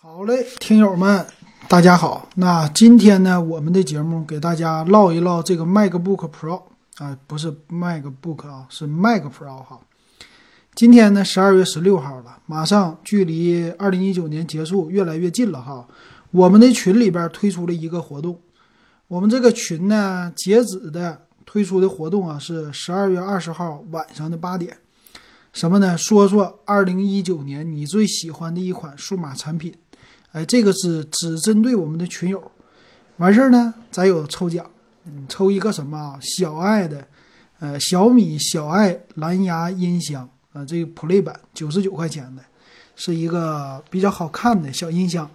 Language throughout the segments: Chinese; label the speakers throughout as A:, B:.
A: 好嘞，听友们，大家好。那今天呢，我们的节目给大家唠一唠这个 MacBook Pro 啊，不是 MacBook 啊，是 Mac Pro 哈。今天呢，十二月十六号了，马上距离二零一九年结束越来越近了哈。我们的群里边推出了一个活动，我们这个群呢，截止的推出的活动啊是十二月二十号晚上的八点。什么呢？说说二零一九年你最喜欢的一款数码产品。哎，这个是只针对我们的群友，完事儿呢，咱有抽奖，抽一个什么小爱的，呃，小米小爱蓝牙音箱，啊，这个 Play 版九十九块钱的，是一个比较好看的小音箱。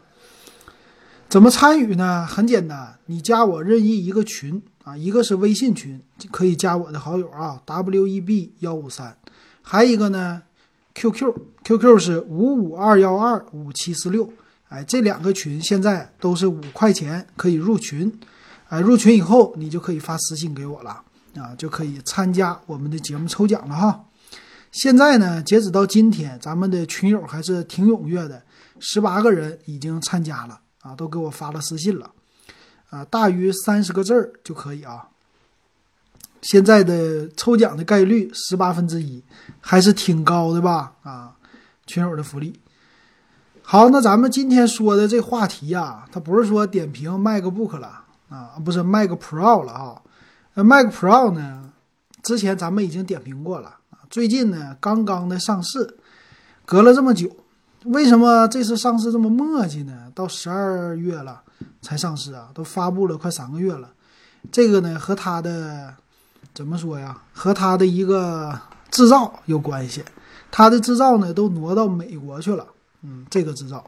A: 怎么参与呢？很简单，你加我任意一个群啊，一个是微信群，可以加我的好友啊，W E B 幺五三，还一个呢，QQ，QQ 是五五二幺二五七四六。哎，这两个群现在都是五块钱可以入群，哎，入群以后你就可以发私信给我了啊，就可以参加我们的节目抽奖了哈。现在呢，截止到今天，咱们的群友还是挺踊跃的，十八个人已经参加了啊，都给我发了私信了啊，大于三十个字儿就可以啊。现在的抽奖的概率十八分之一，还是挺高的吧？啊，群友的福利。好，那咱们今天说的这话题呀，它不是说点评 MacBook 了啊，不是 Mac Pro 了啊。Mac Pro 呢，之前咱们已经点评过了，最近呢刚刚的上市，隔了这么久，为什么这次上市这么磨叽呢？到十二月了才上市啊，都发布了快三个月了。这个呢和它的怎么说呀？和它的一个制造有关系，它的制造呢都挪到美国去了。嗯，这个制造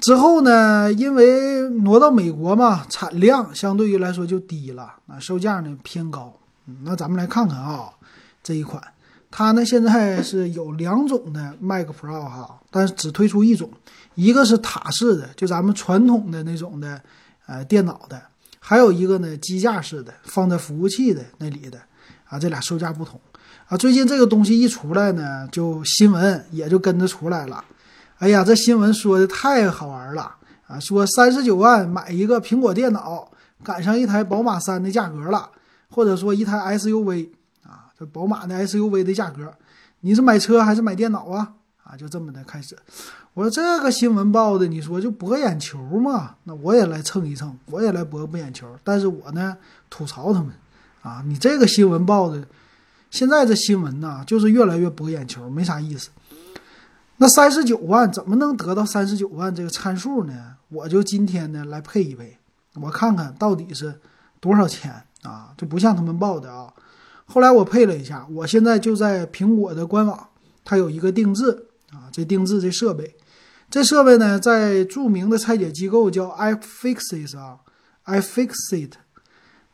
A: 之后呢，因为挪到美国嘛，产量相对于来说就低了，啊，售价呢偏高。那咱们来看看啊，这一款，它呢现在是有两种的 Mac Pro 哈，但是只推出一种，一个是塔式的，就咱们传统的那种的，呃，电脑的，还有一个呢机架式的，放在服务器的那里的，啊，这俩售价不同。啊，最近这个东西一出来呢，就新闻也就跟着出来了。哎呀，这新闻说的太好玩了啊！说三十九万买一个苹果电脑，赶上一台宝马三的价格了，或者说一台 SUV 啊，这宝马的 SUV 的价格，你是买车还是买电脑啊？啊，就这么的开始。我说这个新闻报的，你说就博眼球嘛？那我也来蹭一蹭，我也来博博眼球。但是我呢，吐槽他们啊，你这个新闻报的。现在这新闻呢，就是越来越博眼球，没啥意思。那三十九万怎么能得到三十九万这个参数呢？我就今天呢来配一配，我看看到底是多少钱啊？就不像他们报的啊。后来我配了一下，我现在就在苹果的官网，它有一个定制啊，这定制这设备，这设备呢在著名的拆解机构叫 iFixit 啊，iFixit，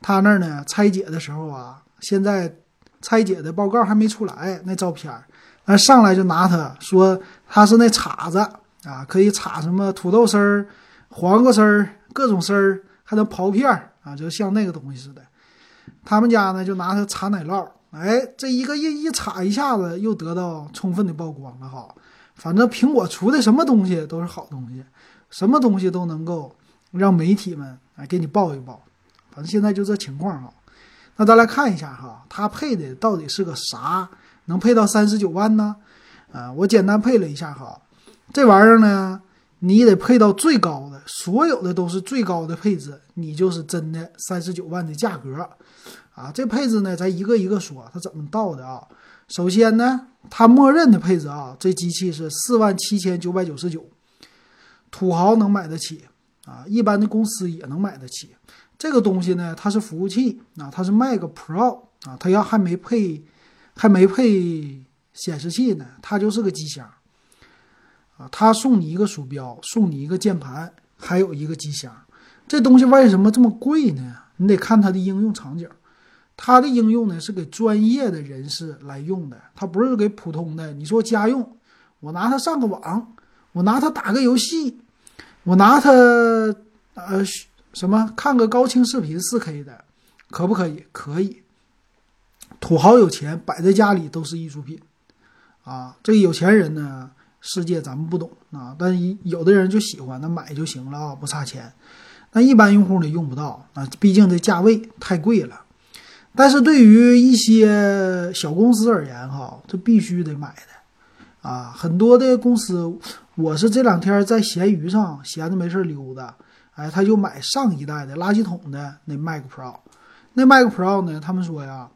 A: 他那儿呢拆解的时候啊，现在。拆解的报告还没出来，那照片儿，那上来就拿它说它是那叉子啊，可以插什么土豆丝儿、黄瓜丝儿、各种丝儿，还能刨片儿啊，就像那个东西似的。他们家呢就拿它插奶酪，哎，这一个一一插一下子又得到充分的曝光了哈。反正苹果出的什么东西都是好东西，什么东西都能够让媒体们哎给你报一报。反正现在就这情况哈。那咱来看一下哈，它配的到底是个啥？能配到三十九万呢？啊，我简单配了一下哈，这玩意儿呢，你得配到最高的，所有的都是最高的配置，你就是真的三十九万的价格啊。这配置呢，咱一个一个说，它怎么到的啊？首先呢，它默认的配置啊，这机器是四万七千九百九十九，土豪能买得起啊，一般的公司也能买得起。这个东西呢，它是服务器啊，它是 Mac Pro 啊，它要还没配，还没配显示器呢，它就是个机箱啊。它送你一个鼠标，送你一个键盘，还有一个机箱。这东西为什么这么贵呢？你得看它的应用场景。它的应用呢是给专业的人士来用的，它不是给普通的。你说家用，我拿它上个网，我拿它打个游戏，我拿它呃。什么看个高清视频四 K 的，可不可以？可以。土豪有钱，摆在家里都是艺术品，啊，这个有钱人呢，世界咱们不懂啊，但有的人就喜欢，那买就行了啊，不差钱。那一般用户呢用不到啊，毕竟这价位太贵了。但是对于一些小公司而言，哈，这必须得买的啊。很多的公司，我是这两天在闲鱼上闲着没事溜达，哎，他就买上一代的垃圾桶的那 Mac Pro。那 Mac Pro 呢，他们说呀，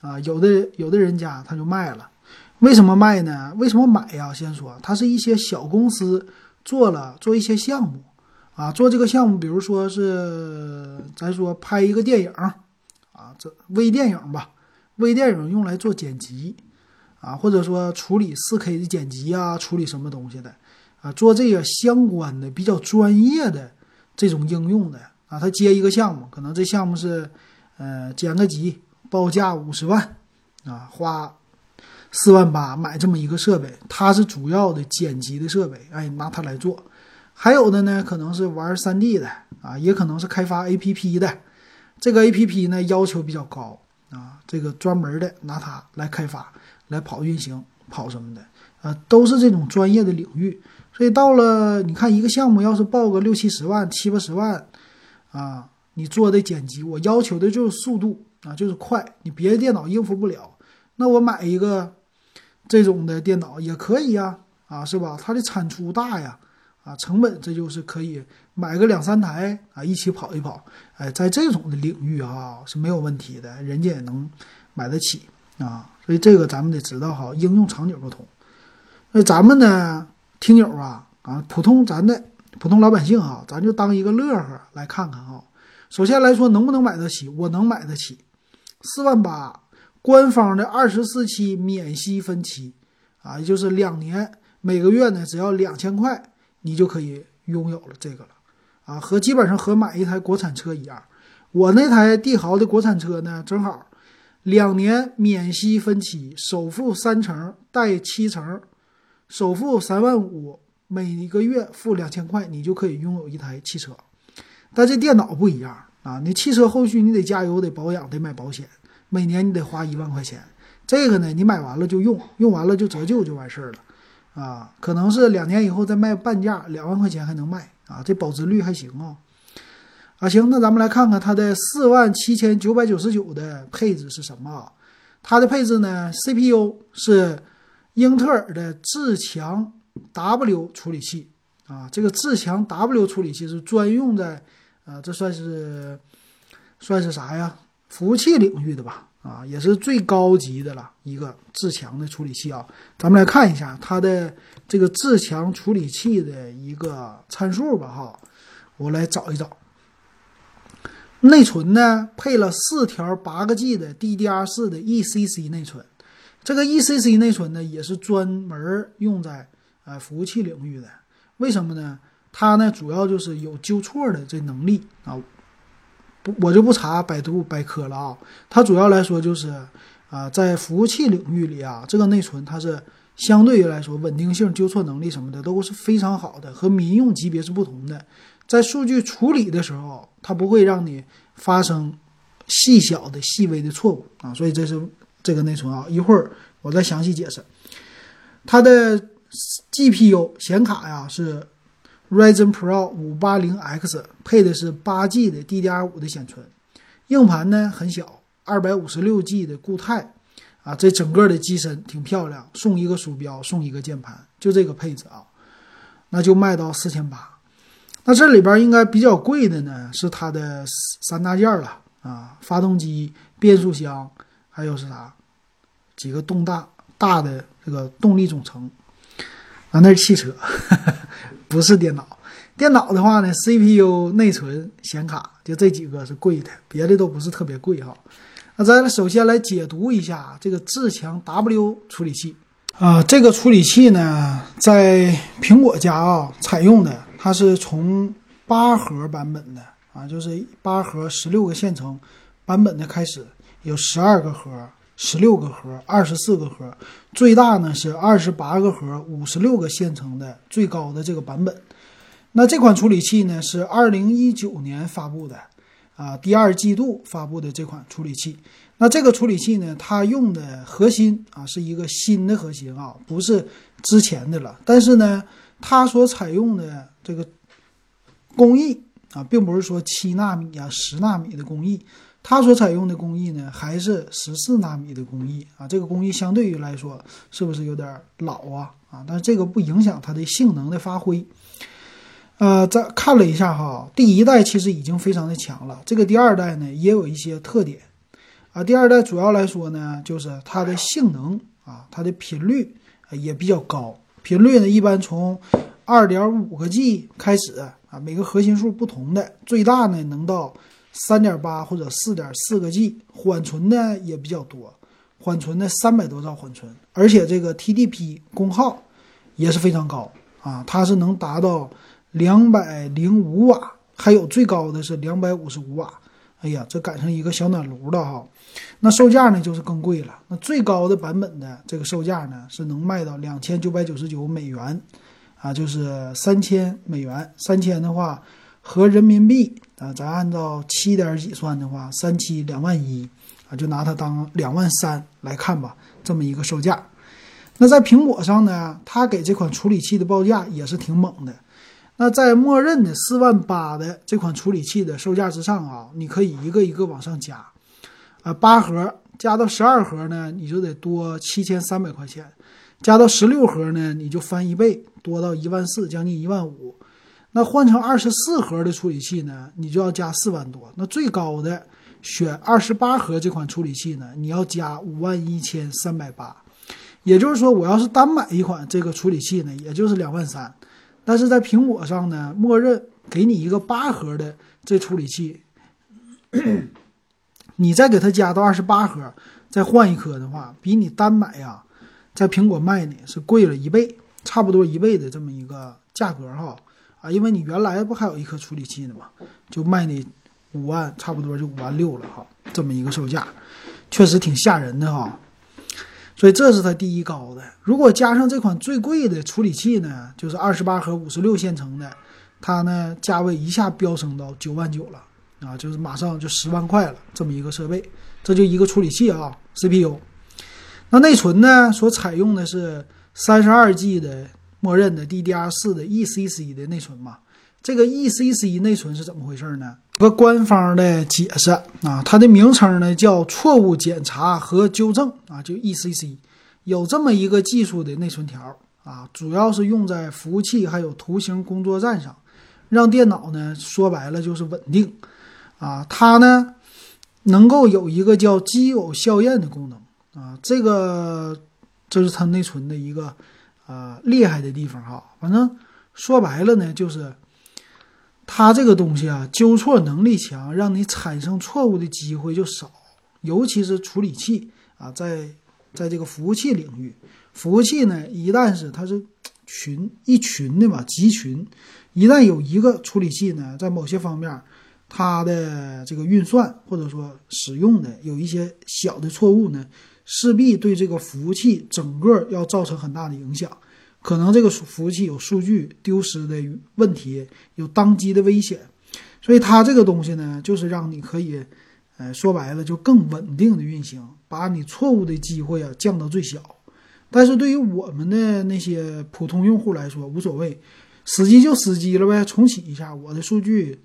A: 啊，有的有的人家他就卖了。为什么卖呢？为什么买呀？先说，它是一些小公司做了做一些项目。啊，做这个项目，比如说是咱说拍一个电影，啊，这微电影吧，微电影用来做剪辑，啊，或者说处理 4K 的剪辑啊，处理什么东西的，啊，做这个相关的比较专业的这种应用的，啊，他接一个项目，可能这项目是，呃，剪个辑，报价五十万，啊，花四万八买这么一个设备，它是主要的剪辑的设备，哎，拿它来做。还有的呢，可能是玩 3D 的啊，也可能是开发 APP 的。这个 APP 呢要求比较高啊，这个专门的拿它来开发、来跑运行、跑什么的啊，都是这种专业的领域。所以到了你看一个项目，要是报个六七十万、七八十万啊，你做的剪辑，我要求的就是速度啊，就是快，你别的电脑应付不了。那我买一个这种的电脑也可以呀，啊，是吧？它的产出大呀。啊，成本这就是可以买个两三台啊，一起跑一跑。哎，在这种的领域啊是没有问题的，人家也能买得起啊。所以这个咱们得知道哈，应用场景不同。那咱们呢，听友啊啊，普通咱的普通老百姓啊，咱就当一个乐呵来看看啊。首先来说，能不能买得起？我能买得起，四万八，官方的二十四期免息分期啊，也就是两年，每个月呢只要两千块。你就可以拥有了这个了，啊，和基本上和买一台国产车一样。我那台帝豪的国产车呢，正好两年免息分期，首付三成贷七成，首付三万五，每一个月付两千块，你就可以拥有一台汽车。但这电脑不一样啊，你汽车后续你得加油、得保养、得买保险，每年你得花一万块钱。这个呢，你买完了就用，用完了就折旧就完事儿了。啊，可能是两年以后再卖半价，两万块钱还能卖啊，这保值率还行啊。啊，行，那咱们来看看它的四万七千九百九十九的配置是什么？它的配置呢，CPU 是英特尔的智强 W 处理器啊，这个智强 W 处理器是专用在啊，这算是算是啥呀？服务器领域的吧。啊，也是最高级的了一个智强的处理器啊，咱们来看一下它的这个智强处理器的一个参数吧哈，我来找一找。内存呢配了四条八个 G 的 DDR4 的 ECC 内存，这个 ECC 内存呢也是专门用在呃服务器领域的，为什么呢？它呢主要就是有纠错的这能力啊。不，我就不查百度百科了啊。它主要来说就是，啊，在服务器领域里啊，这个内存它是相对于来说稳定性、纠错能力什么的都是非常好的，和民用级别是不同的。在数据处理的时候，它不会让你发生细小的、细微的错误啊。所以这是这个内存啊。一会儿我再详细解释。它的 GPU 显卡呀是。Ryzen Pro 580X 配的是八 G 的 DDR5 的显存，硬盘呢很小，二百五十六 G 的固态，啊，这整个的机身挺漂亮，送一个鼠标，送一个键盘，就这个配置啊，那就卖到四千八。那这里边应该比较贵的呢，是它的三大件了啊，发动机、变速箱，还有是啥？几个动大大的这个动力总成啊，那是汽车。不是电脑，电脑的话呢，CPU、内存、显卡就这几个是贵的，别的都不是特别贵哈。那咱首先来解读一下这个智强 W 处理器啊，这个处理器呢，在苹果家啊采用的，它是从八核版本的啊，就是八核十六个线程版本的开始，有十二个核。十六个核，二十四个核，最大呢是二十八个核，五十六个线程的最高的这个版本。那这款处理器呢是二零一九年发布的，啊，第二季度发布的这款处理器。那这个处理器呢，它用的核心啊是一个新的核心啊，不是之前的了。但是呢，它所采用的这个工艺啊，并不是说七纳米啊、十纳米的工艺，它所采用的工艺呢，还是十四纳米的工艺啊。这个工艺相对于来说，是不是有点老啊？啊，但是这个不影响它的性能的发挥。呃，再看了一下哈，第一代其实已经非常的强了，这个第二代呢也有一些特点啊。第二代主要来说呢，就是它的性能啊，它的频率也比较高，频率呢一般从二点五个 G 开始啊，每个核心数不同的，最大呢能到三点八或者四点四个 G，缓存呢也比较多，缓存呢三百多兆缓存，而且这个 TDP 功耗也是非常高啊，它是能达到。两百零五瓦，还有最高的是两百五十五瓦。哎呀，这赶上一个小暖炉了哈。那售价呢就是更贵了。那最高的版本的这个售价呢是能卖到两千九百九十九美元，啊，就是三千美元。三千的话合人民币啊，咱按照七点几算的话，三七两万一啊，就拿它当两万三来看吧，这么一个售价。那在苹果上呢，它给这款处理器的报价也是挺猛的。那在默认的四万八的这款处理器的售价之上啊，你可以一个一个往上加，啊，八核加到十二核呢，你就得多七千三百块钱；加到十六核呢，你就翻一倍，多到一万四，将近一万五。那换成二十四核的处理器呢，你就要加四万多。那最高的选二十八核这款处理器呢，你要加五万一千三百八。也就是说，我要是单买一款这个处理器呢，也就是两万三。但是在苹果上呢，默认给你一个八核的这处理器，你再给它加到二十八核，再换一颗的话，比你单买呀，在苹果卖呢是贵了一倍，差不多一倍的这么一个价格哈啊，因为你原来不还有一颗处理器呢嘛，就卖你五万，差不多就五万六了哈，这么一个售价，确实挺吓人的哈。所以这是它第一高的。如果加上这款最贵的处理器呢，就是二十八核五十六线程的，它呢价位一下飙升到九万九了啊，就是马上就十万块了这么一个设备。这就一个处理器啊，CPU。那内存呢，所采用的是三十二 G 的默认的 DDR 四的 ECC 的内存嘛。这个 ECC 内存是怎么回事呢？个官方的解释啊，它的名称呢叫错误检查和纠正啊，就 ECC，有这么一个技术的内存条啊，主要是用在服务器还有图形工作站上，让电脑呢说白了就是稳定啊，它呢能够有一个叫基友校验的功能啊，这个这是它内存的一个呃厉害的地方哈，反正说白了呢就是。它这个东西啊，纠错能力强，让你产生错误的机会就少。尤其是处理器啊，在在这个服务器领域，服务器呢，一旦是它是群一群的嘛，集群，一旦有一个处理器呢，在某些方面，它的这个运算或者说使用的有一些小的错误呢，势必对这个服务器整个要造成很大的影响。可能这个服务器有数据丢失的问题，有宕机的危险，所以它这个东西呢，就是让你可以，呃，说白了就更稳定的运行，把你错误的机会啊降到最小。但是对于我们的那些普通用户来说，无所谓，死机就死机了呗，重启一下。我的数据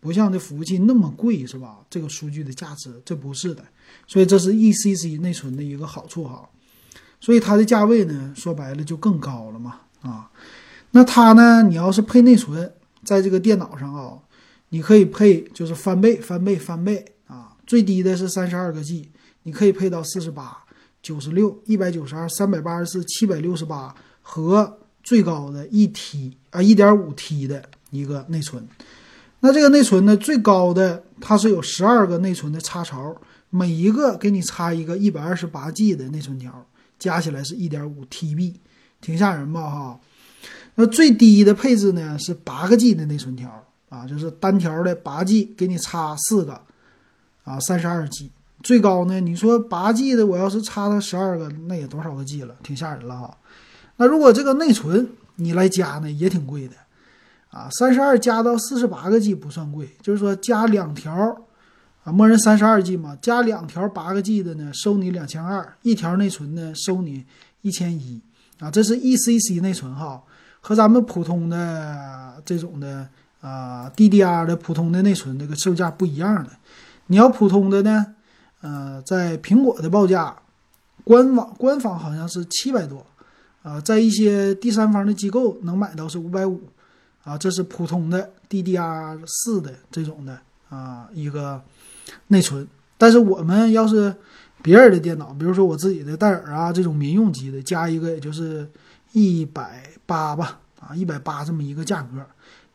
A: 不像这服务器那么贵，是吧？这个数据的价值，这不是的。所以这是 ECC 内存的一个好处哈。所以它的价位呢，说白了就更高了嘛，啊，那它呢，你要是配内存，在这个电脑上啊，你可以配就是翻倍、翻倍、翻倍啊，最低的是三十二个 G，你可以配到四十八、九十六、一百九十二、三百八十四、七百六十八和最高的一 T 啊，一点五 T 的一个内存。那这个内存呢，最高的它是有十二个内存的插槽，每一个给你插一个一百二十八 G 的内存条。加起来是一点五 TB，挺吓人吧？哈，那最低的配置呢是八个 G 的内存条啊，就是单条的八 G 给你插四个啊，三十二 G。最高呢，你说八 G 的，我要是插到十二个，那也多少个 G 了？挺吓人了哈。那如果这个内存你来加呢，也挺贵的啊，三十二加到四十八个 G 不算贵，就是说加两条啊，默认三十二 G 嘛，加两条八个 G 的呢，收你两千二；一条内存呢，收你一千一。啊，这是 ECC 内存哈，和咱们普通的这种的啊 DDR 的普通的内存这个售价不一样的。你要普通的呢，呃，在苹果的报价，官网官方好像是七百多，啊，在一些第三方的机构能买到是五百五，啊，这是普通的 DDR 四的这种的啊一个内存。但是我们要是别人的电脑，比如说我自己的戴尔啊，这种民用机的，加一个也就是一百八吧，啊，一百八这么一个价格。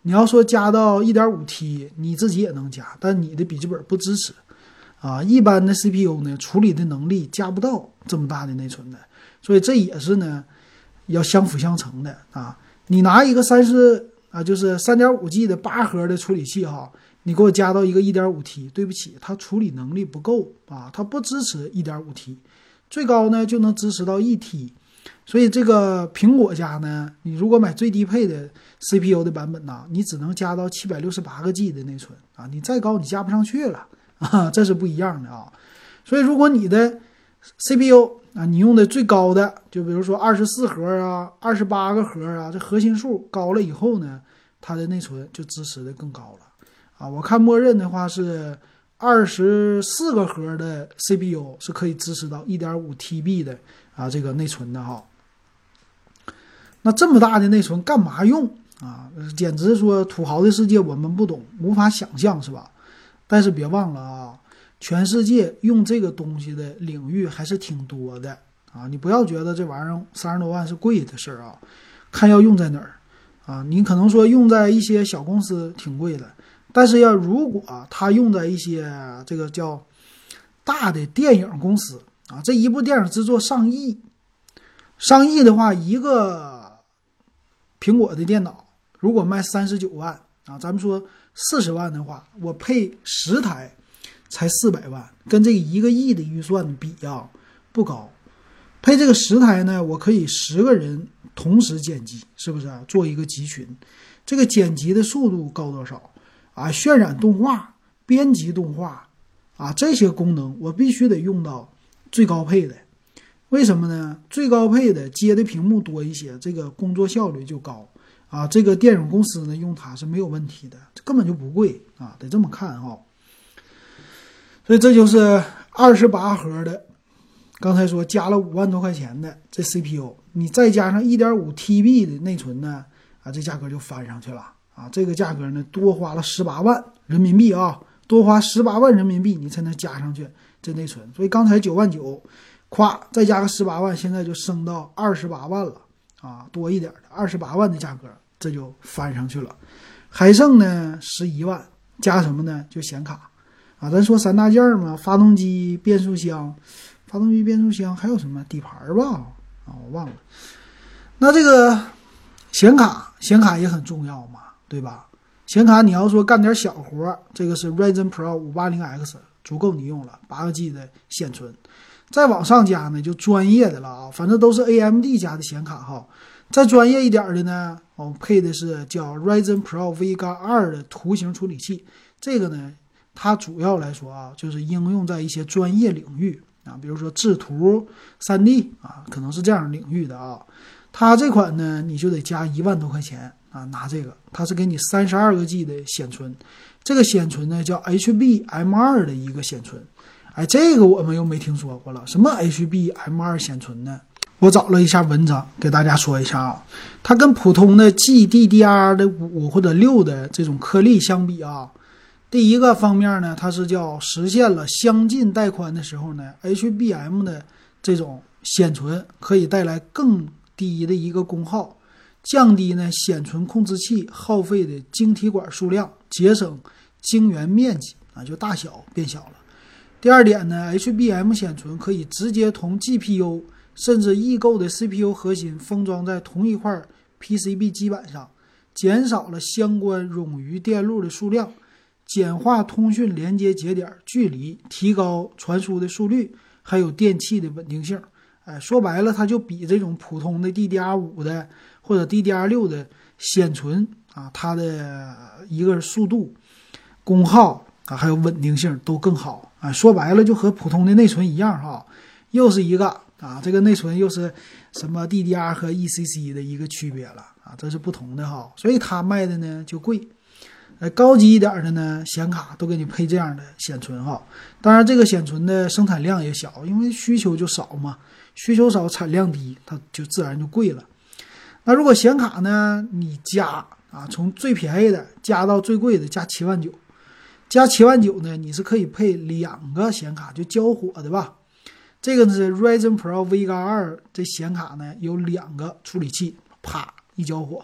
A: 你要说加到一点五 T，你自己也能加，但你的笔记本不支持，啊，一般的 CPU 呢处理的能力加不到这么大的内存的，所以这也是呢要相辅相成的啊。你拿一个三十啊，就是三点五 G 的八核的处理器哈。你给我加到一个一点五 T，对不起，它处理能力不够啊，它不支持一点五 T，最高呢就能支持到一 T，所以这个苹果家呢，你如果买最低配的 CPU 的版本呢，你只能加到七百六十八个 G 的内存啊，你再高你加不上去了啊，这是不一样的啊。所以如果你的 CPU 啊，你用的最高的，就比如说二十四核啊，二十八个核啊，这核心数高了以后呢，它的内存就支持的更高了。啊，我看默认的话是二十四个核的 CPU 是可以支持到一点五 TB 的啊，这个内存的哈。那这么大的内存干嘛用啊？简直说土豪的世界我们不懂，无法想象是吧？但是别忘了啊，全世界用这个东西的领域还是挺多的啊。你不要觉得这玩意儿三十多万是贵的事儿啊，看要用在哪儿啊。你可能说用在一些小公司挺贵的。但是要如果它用在一些这个叫大的电影公司啊，这一部电影制作上亿，上亿的话，一个苹果的电脑如果卖三十九万啊，咱们说四十万的话，我配十台才四百万，跟这一个亿的预算比啊不高。配这个十台呢，我可以十个人同时剪辑，是不是啊做一个集群？这个剪辑的速度高多少？啊，渲染动画、编辑动画，啊，这些功能我必须得用到最高配的。为什么呢？最高配的接的屏幕多一些，这个工作效率就高。啊，这个电影公司呢用它是没有问题的，根本就不贵啊，得这么看哈。所以这就是二十八核的，刚才说加了五万多块钱的这 CPU，你再加上一点五 TB 的内存呢，啊，这价格就翻上去了。啊，这个价格呢，多花了十八万人民币啊，多花十八万人民币，你才能加上去这内存。所以刚才九万九，咵再加个十八万，现在就升到二十八万了啊，多一点的二十八万的价格，这就翻上去了。还剩呢十一万，加什么呢？就显卡啊，咱说三大件儿嘛，发动机、变速箱，发动机、变速箱还有什么底盘吧？啊，我忘了。那这个显卡，显卡也很重要嘛。对吧？显卡你要说干点小活，这个是 Ryzen Pro 五八零 X 足够你用了，八个 G 的显存。再往上加呢，就专业的了啊，反正都是 AMD 家的显卡哈。再专业一点的呢，我配的是叫 Ryzen Pro Vega 二的图形处理器。这个呢，它主要来说啊，就是应用在一些专业领域啊，比如说制图、3D 啊，可能是这样领域的啊。它这款呢，你就得加一万多块钱。啊，拿这个，它是给你三十二个 G 的显存，这个显存呢叫 HBM2 的一个显存，哎，这个我们又没听说过了，什么 HBM2 显存呢？我找了一下文章，给大家说一下啊，它跟普通的 GDDR 的五或者六的这种颗粒相比啊，第一个方面呢，它是叫实现了相近带宽的时候呢，HBM 的这种显存可以带来更低的一个功耗。降低呢显存控制器耗费的晶体管数量，节省晶圆面积啊，就大小变小了。第二点呢，HBM 显存可以直接同 GPU 甚至异构的 CPU 核心封装在同一块 PCB 基板上，减少了相关冗余电路的数量，简化通讯连接节点距离，提高传输的速率，还有电器的稳定性。哎，说白了，它就比这种普通的 DDR5 的。或者 DDR6 的显存啊，它的一个速度、功耗啊，还有稳定性都更好啊。说白了，就和普通的内存一样哈，又是一个啊，这个内存又是什么 DDR 和 ECC 的一个区别了啊，这是不同的哈，所以它卖的呢就贵。呃，高级一点的呢，显卡都给你配这样的显存哈。当然，这个显存的生产量也小，因为需求就少嘛，需求少，产量低，它就自然就贵了。那如果显卡呢，你加啊，从最便宜的加到最贵的，加七万九，加七万九呢，你是可以配两个显卡，就交火的吧。这个是 Ryzen Pro Vega 二这显卡呢，有两个处理器，啪一交火，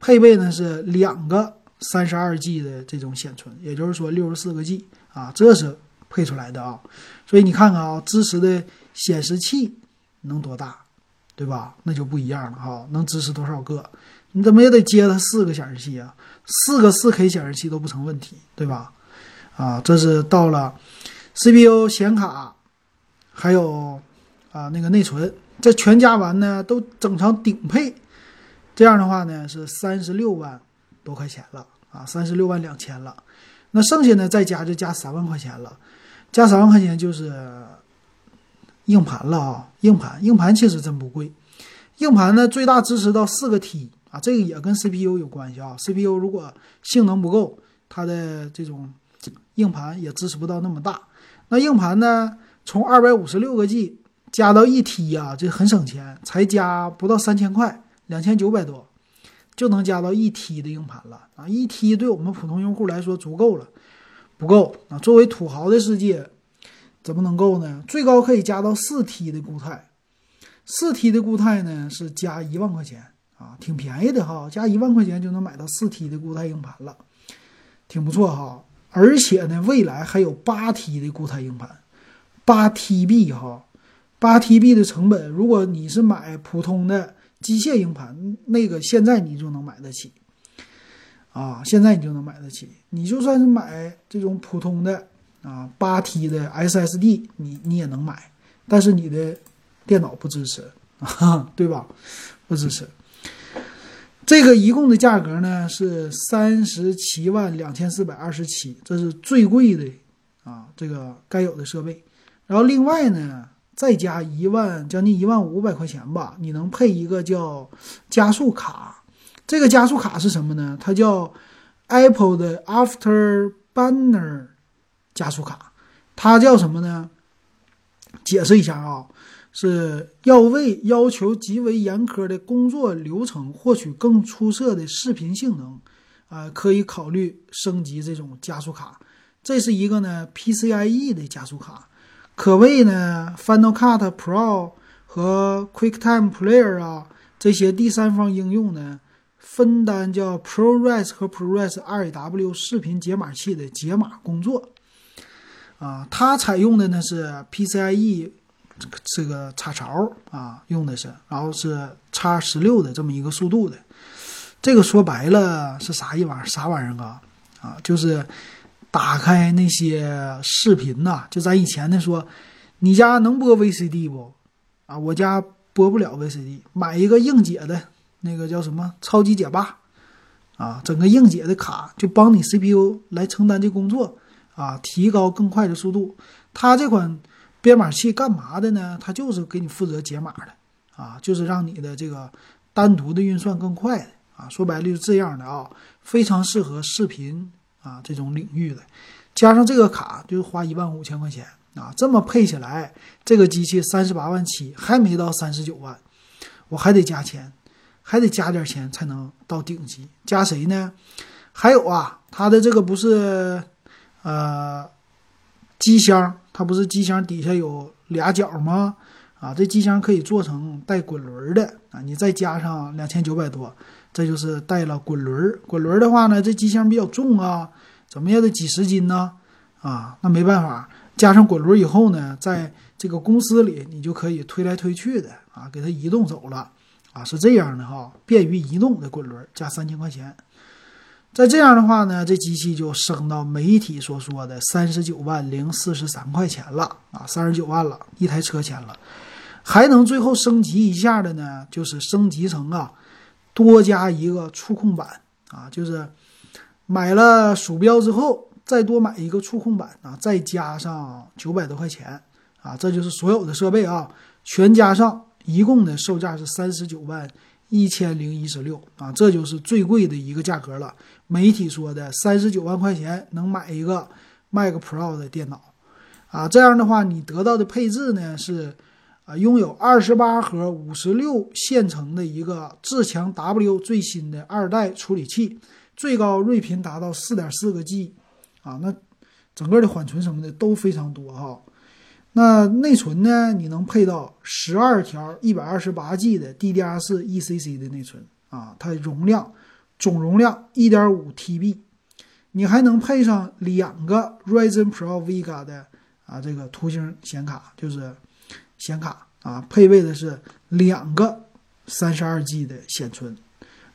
A: 配备呢是两个。三十二 G 的这种显存，也就是说六十四个 G 啊，这是配出来的啊。所以你看看啊，支持的显示器能多大，对吧？那就不一样了哈，能支持多少个？你怎么也得接它四个显示器啊，四个四 K 显示器都不成问题，对吧？啊，这是到了 CPU 显卡，还有啊那个内存，这全加完呢，都整成顶配，这样的话呢是三十六万多块钱了。啊，三十六万两千了，那剩下呢再加就加三万块钱了，加三万块钱就是硬盘了啊，硬盘硬盘其实真不贵，硬盘呢最大支持到四个 T 啊，这个也跟 CPU 有关系啊，CPU 如果性能不够，它的这种硬盘也支持不到那么大。那硬盘呢，从二百五十六个 G 加到一 T 呀，这很省钱，才加不到三千块，两千九百多。就能加到一 T 的硬盘了啊！一 T 对我们普通用户来说足够了，不够啊！作为土豪的世界，怎么能够呢？最高可以加到四 T 的固态，四 T 的固态呢是加一万块钱啊，挺便宜的哈，加一万块钱就能买到四 T 的固态硬盘了，挺不错哈！而且呢，未来还有八 T 的固态硬盘，八 TB 哈，八 TB 的成本，如果你是买普通的。机械硬盘那个现在你就能买得起，啊，现在你就能买得起。你就算是买这种普通的啊八 T 的 SSD，你你也能买，但是你的电脑不支持啊，对吧？不支持。这个一共的价格呢是三十七万两千四百二十七，这是最贵的啊，这个该有的设备。然后另外呢。再加一万，将近一万五百块钱吧，你能配一个叫加速卡。这个加速卡是什么呢？它叫 Apple 的 Afterburner 加速卡。它叫什么呢？解释一下啊，是要为要求极为严苛的工作流程获取更出色的视频性能，啊，可以考虑升级这种加速卡。这是一个呢 PCIe 的加速卡。可谓呢，Final Cut Pro 和 QuickTime Player 啊这些第三方应用呢，分担叫 ProRes 和 ProRes 2AW 视频解码器的解码工作。啊，它采用的呢是 PCIe 这个插槽啊，用的是，然后是叉十六的这么一个速度的。这个说白了是啥一玩意儿？啥玩意儿啊？啊，就是。打开那些视频呐，就咱以前的说，你家能播 VCD 不？啊，我家播不了 VCD，买一个硬解的，那个叫什么超级解霸，啊，整个硬解的卡就帮你 CPU 来承担这工作，啊，提高更快的速度。它这款编码器干嘛的呢？它就是给你负责解码的，啊，就是让你的这个单独的运算更快的，啊，说白了就是这样的啊，非常适合视频。啊，这种领域的，加上这个卡就花一万五千块钱啊，这么配起来，这个机器三十八万七，还没到三十九万，我还得加钱，还得加点钱才能到顶级。加谁呢？还有啊，它的这个不是呃机箱，它不是机箱底下有俩角吗？啊，这机箱可以做成带滚轮的啊，你再加上两千九百多。这就是带了滚轮，滚轮的话呢，这机箱比较重啊，怎么也得几十斤呢，啊，那没办法，加上滚轮以后呢，在这个公司里你就可以推来推去的啊，给它移动走了啊，是这样的哈，便于移动的滚轮加三千块钱，再这样的话呢，这机器就升到媒体所说的三十九万零四十三块钱了啊，三十九万了一台车钱了，还能最后升级一下的呢，就是升级成啊。多加一个触控板啊，就是买了鼠标之后再多买一个触控板啊，再加上九百多块钱啊，这就是所有的设备啊，全加上一共的售价是三十九万一千零一十六啊，这就是最贵的一个价格了。媒体说的三十九万块钱能买一个 Mac Pro 的电脑啊，这样的话你得到的配置呢是拥有二十八核五十六线程的一个至强 W 最新的二代处理器。最高睿频达到四点四个 G，啊，那整个的缓存什么的都非常多哈。那内存呢？你能配到十二条一百二十八 G 的 DDR 四 ECC 的内存啊，它容量总容量一点五 TB，你还能配上两个 Ryzen Pro Vega 的啊这个图形显卡，就是显卡啊，配备的是两个三十二 G 的显存。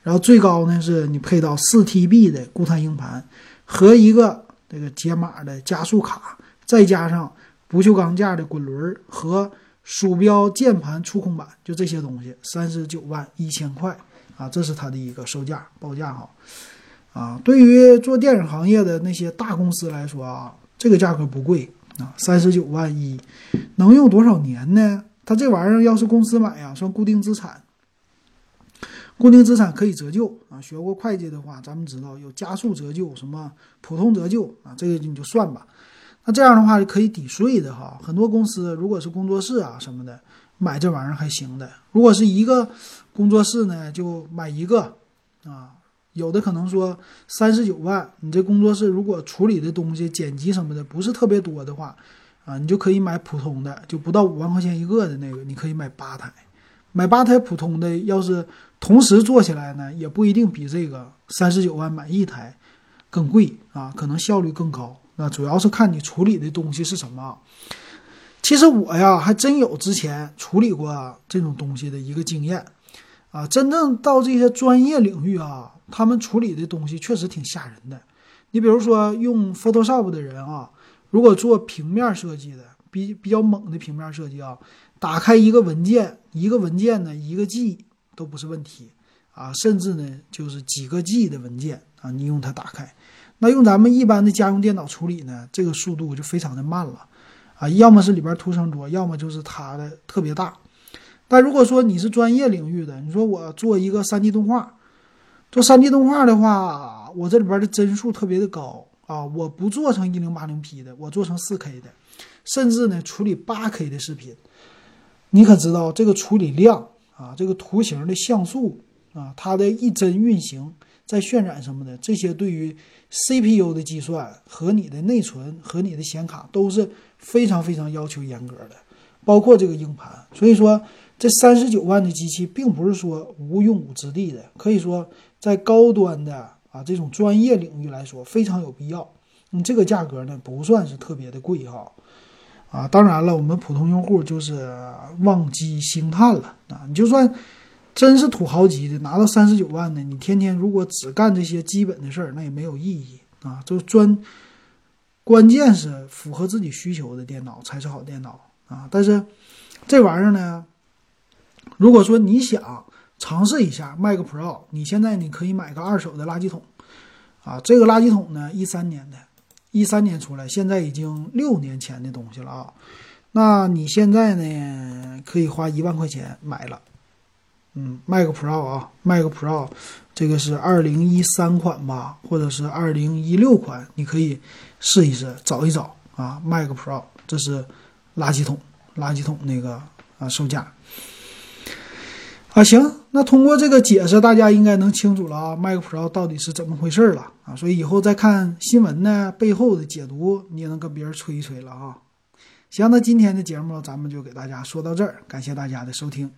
A: 然后最高呢，是你配到四 TB 的固态硬盘和一个这个解码的加速卡，再加上不锈钢架的滚轮和鼠标、键盘、触控板，就这些东西，三十九万一千块啊，这是它的一个售价报价哈。啊，对于做电影行业的那些大公司来说啊，这个价格不贵啊，三十九万一能用多少年呢？它这玩意儿要是公司买呀，算固定资产。固定资产可以折旧啊，学过会计的话，咱们知道有加速折旧、什么普通折旧啊，这个你就算吧。那这样的话就可以抵税的哈。很多公司如果是工作室啊什么的，买这玩意儿还行的。如果是一个工作室呢，就买一个啊。有的可能说三十九万，你这工作室如果处理的东西、剪辑什么的不是特别多的话，啊，你就可以买普通的，就不到五万块钱一个的那个，你可以买八台。买八台普通的，要是同时做起来呢，也不一定比这个三十九万买一台更贵啊，可能效率更高。那主要是看你处理的东西是什么。其实我呀，还真有之前处理过这种东西的一个经验啊。真正到这些专业领域啊，他们处理的东西确实挺吓人的。你比如说用 Photoshop 的人啊，如果做平面设计的，比比较猛的平面设计啊。打开一个文件，一个文件呢，一个 G 都不是问题啊，甚至呢就是几个 G 的文件啊，你用它打开，那用咱们一般的家用电脑处理呢，这个速度就非常的慢了啊，要么是里边图层多，要么就是它的特别大。但如果说你是专业领域的，你说我做一个 3D 动画，做 3D 动画的话，我这里边的帧数特别的高啊，我不做成 1080P 的，我做成 4K 的，甚至呢处理 8K 的视频。你可知道这个处理量啊，这个图形的像素啊，它的一帧运行在渲染什么的，这些对于 CPU 的计算和你的内存和你的显卡都是非常非常要求严格的，包括这个硬盘。所以说，这三十九万的机器并不是说无用武之地的，可以说在高端的啊这种专业领域来说非常有必要。你这个价格呢，不算是特别的贵哈。啊，当然了，我们普通用户就是望机兴叹了啊！你就算真是土豪级的，拿到三十九万的，你天天如果只干这些基本的事儿，那也没有意义啊！就专，关键是符合自己需求的电脑才是好电脑啊！但是这玩意儿呢，如果说你想尝试一下 Mac Pro，你现在你可以买个二手的垃圾桶啊！这个垃圾桶呢，一三年的。一三年出来，现在已经六年前的东西了啊！那你现在呢？可以花一万块钱买了，嗯，Mac Pro 啊，Mac Pro，这个是二零一三款吧，或者是二零一六款，你可以试一试，找一找啊，Mac Pro，这是垃圾桶，垃圾桶那个啊售价。啊，行，那通过这个解释，大家应该能清楚了啊，Mac Pro 到底是怎么回事了啊？所以以后再看新闻呢，背后的解读，你也能跟别人吹一吹了啊。行，那今天的节目咱们就给大家说到这儿，感谢大家的收听。